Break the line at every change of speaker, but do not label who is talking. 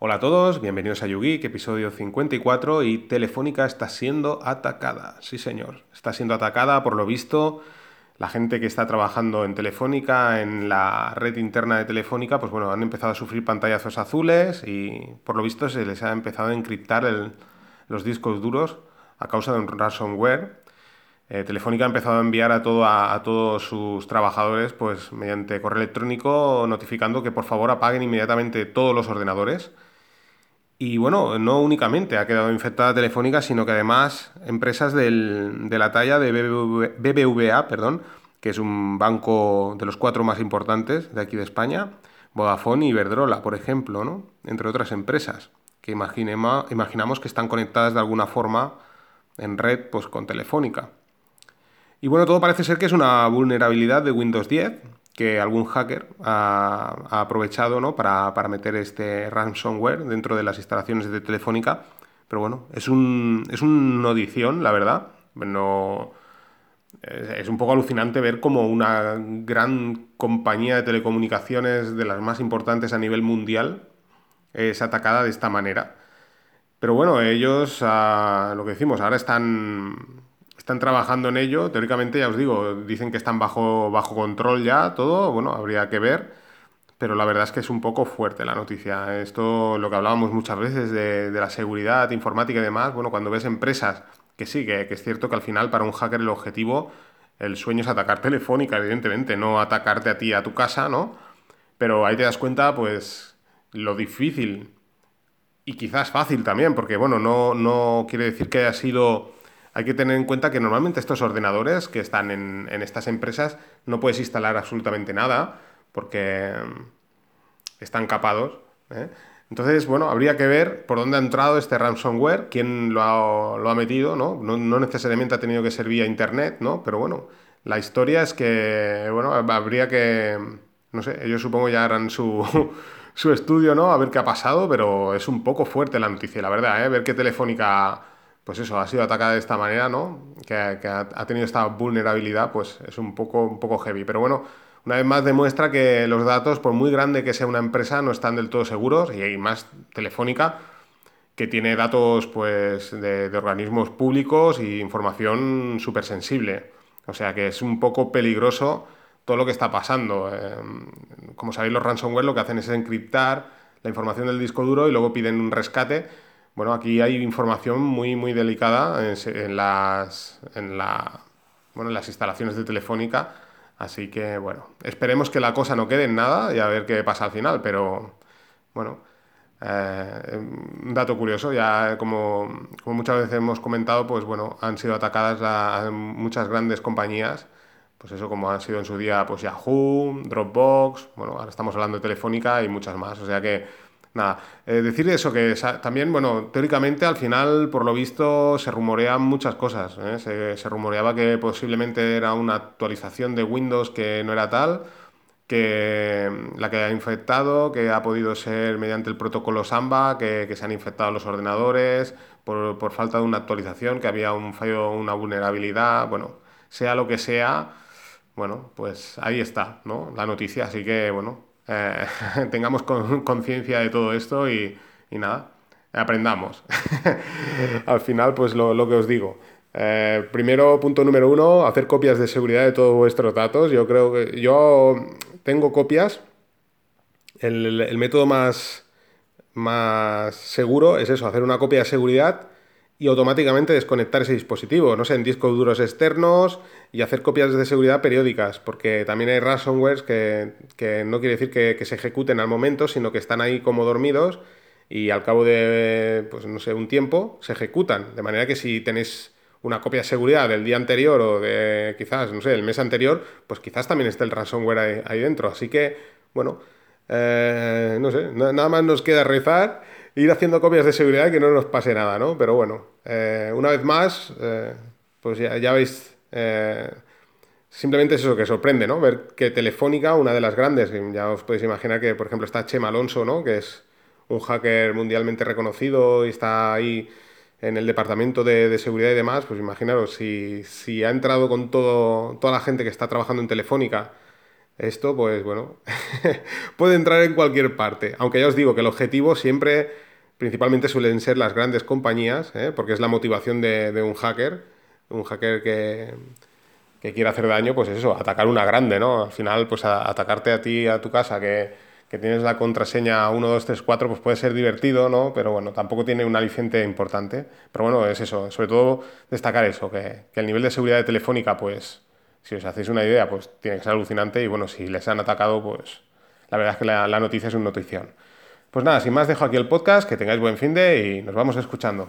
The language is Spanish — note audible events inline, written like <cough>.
Hola a todos, bienvenidos a YouGeek, episodio 54 y Telefónica está siendo atacada. Sí, señor, está siendo atacada por lo visto. La gente que está trabajando en Telefónica, en la red interna de Telefónica, pues bueno, han empezado a sufrir pantallazos azules y por lo visto se les ha empezado a encriptar los discos duros a causa de un ransomware. Eh, Telefónica ha empezado a enviar a, todo, a, todos sus trabajadores, pues mediante correo electrónico, notificando que por favor apaguen inmediatamente todos los ordenadores y bueno, no únicamente ha quedado infectada Telefónica, sino que además empresas de la talla de BBVA, perdón, que es un banco de los cuatro más importantes de aquí de España, Vodafone y Iberdrola, por ejemplo, ¿no? entre otras empresas, que imaginamos que están conectadas de alguna forma en red pues, con Telefónica. Y bueno, todo parece ser que es una vulnerabilidad de Windows 10, que algún hacker ha, aprovechado ¿no? para, meter este ransomware dentro de las instalaciones de Telefónica. Pero bueno, es un, es una audición, la verdad. No, es un poco alucinante ver cómo una gran compañía de telecomunicaciones de las más importantes a nivel mundial es atacada de esta manera. Pero bueno, ellos, ah, lo que decimos, ahora están están trabajando en ello. Teóricamente, ya os digo, dicen que están bajo, bajo control ya todo. Bueno, habría que ver. Pero la verdad es que es un poco fuerte la noticia. Esto, lo que hablábamos muchas veces de, la seguridad informática y demás. Bueno, cuando ves empresas que sí, que, es cierto que al final para un hacker el objetivo, el sueño es atacar telefónica, evidentemente, no atacarte a ti, a tu casa, ¿no? Pero ahí te das cuenta, pues, lo difícil y quizás fácil también, porque, bueno, no, no quiere decir que haya sido hay que tener en cuenta que normalmente estos ordenadores que están en, estas empresas no puedes instalar absolutamente nada porque mm, están capados. ¿eh? Entonces, bueno, habría que ver por dónde ha entrado este ransomware, quién lo ha, metido, ¿no? ¿no? necesariamente ha tenido que ser vía internet, ¿no? Pero bueno, la historia es que, bueno, habría que, no sé, ellos supongo ya harán su, <laughs> su estudio, ¿no? A ver qué ha pasado, pero es un poco fuerte la noticia, la verdad, ¿eh? Ver qué Telefónica pues eso, ha sido atacada de esta manera, ¿no? Que, ha, tenido esta vulnerabilidad, pues es un poco, un poco heavy. Pero bueno, una vez más demuestra que los datos, por muy grande que sea una empresa, no están del todo seguros, y hay más Telefónica, que tiene datos pues, de, organismos públicos y información súper sensible. O sea que es un poco peligroso todo lo que está pasando. Em, como sabéis, los ransomware lo que hacen es encriptar la información del disco duro y luego piden un rescate bueno, aquí hay información muy, muy delicada en, las, en, la, bueno, en las instalaciones de Telefónica, así que, bueno, esperemos que la cosa no quede en nada y a ver qué pasa al final, pero, bueno, eh, un dato curioso, ya como, como, muchas veces hemos comentado, pues bueno, han sido atacadas muchas grandes compañías, pues eso como han sido en su día, pues Yahoo, Dropbox, bueno, ahora estamos hablando de Telefónica y muchas más, o sea que Nada, eh, decir eso, que también, bueno, teóricamente al final, por lo visto, se rumorean muchas cosas. ¿eh? Se, rumoreaba que posiblemente era una actualización de Windows que no era tal, que mm, la que ha infectado, que ha podido ser mediante el protocolo Samba, que, se han infectado los ordenadores por, por, falta de una actualización, que había un fallo, una vulnerabilidad, bueno, sea lo que sea, bueno, pues ahí está, ¿no? La noticia, así que, bueno, eh, <laughs> tengamos conciencia de todo esto y, nada, aprendamos. <laughs> Al final, pues lo, que os digo. Eh, primero, punto número uno, hacer copias de seguridad de todos vuestros datos. Yo creo que yo tengo copias. El, método más, más seguro es eso, hacer una copia de seguridad y automáticamente desconectar ese dispositivo, no sé, en discos duros externos y hacer copias de seguridad periódicas, porque también hay ransomwares que, que no quiere decir que, se ejecuten al momento, sino que están ahí como dormidos y al cabo de, pues no sé, un tiempo se ejecutan. De manera que si tenéis una copia de seguridad del día anterior o de quizás, no sé, el mes anterior, pues quizás también esté el ransomware ahí, dentro. Así que, bueno, eh, no sé, nada más nos queda rezar ir haciendo copias de seguridad que no nos pase nada, ¿no? Pero bueno, eh, una vez más, eh, pues ya, veis, eh, simplemente es eso que sorprende, ¿no? Ver que Telefónica, una de las grandes, ya os podéis imaginar que, por ejemplo, está Chema Alonso, ¿no? Que es un hacker mundialmente reconocido y está ahí en el departamento de, seguridad y demás, pues imaginaros, si, si, ha entrado con todo, toda la gente que está trabajando en Telefónica esto, pues bueno, <laughs> puede entrar en cualquier parte. Aunque ya os digo que el objetivo siempre, principalmente suelen ser las grandes compañías, ¿eh? porque es la motivación de, un hacker, un hacker que, que quiere hacer daño, pues es eso, atacar una grande, ¿no? Al final, pues atacarte a ti, a tu casa, que que tienes la contraseña 1, 2, 3, 4, pues puede ser divertido, ¿no? Pero bueno, tampoco tiene un aliciente importante. Pero bueno, es eso, sobre todo destacar eso, que, el nivel de seguridad de Telefónica, pues, si os hacéis una idea, pues tiene que ser alucinante y bueno, si les han atacado, pues la verdad es que la, la noticia es una notición. Pues nada, sin más dejo aquí el podcast, que tengáis buen fin de y nos vamos escuchando.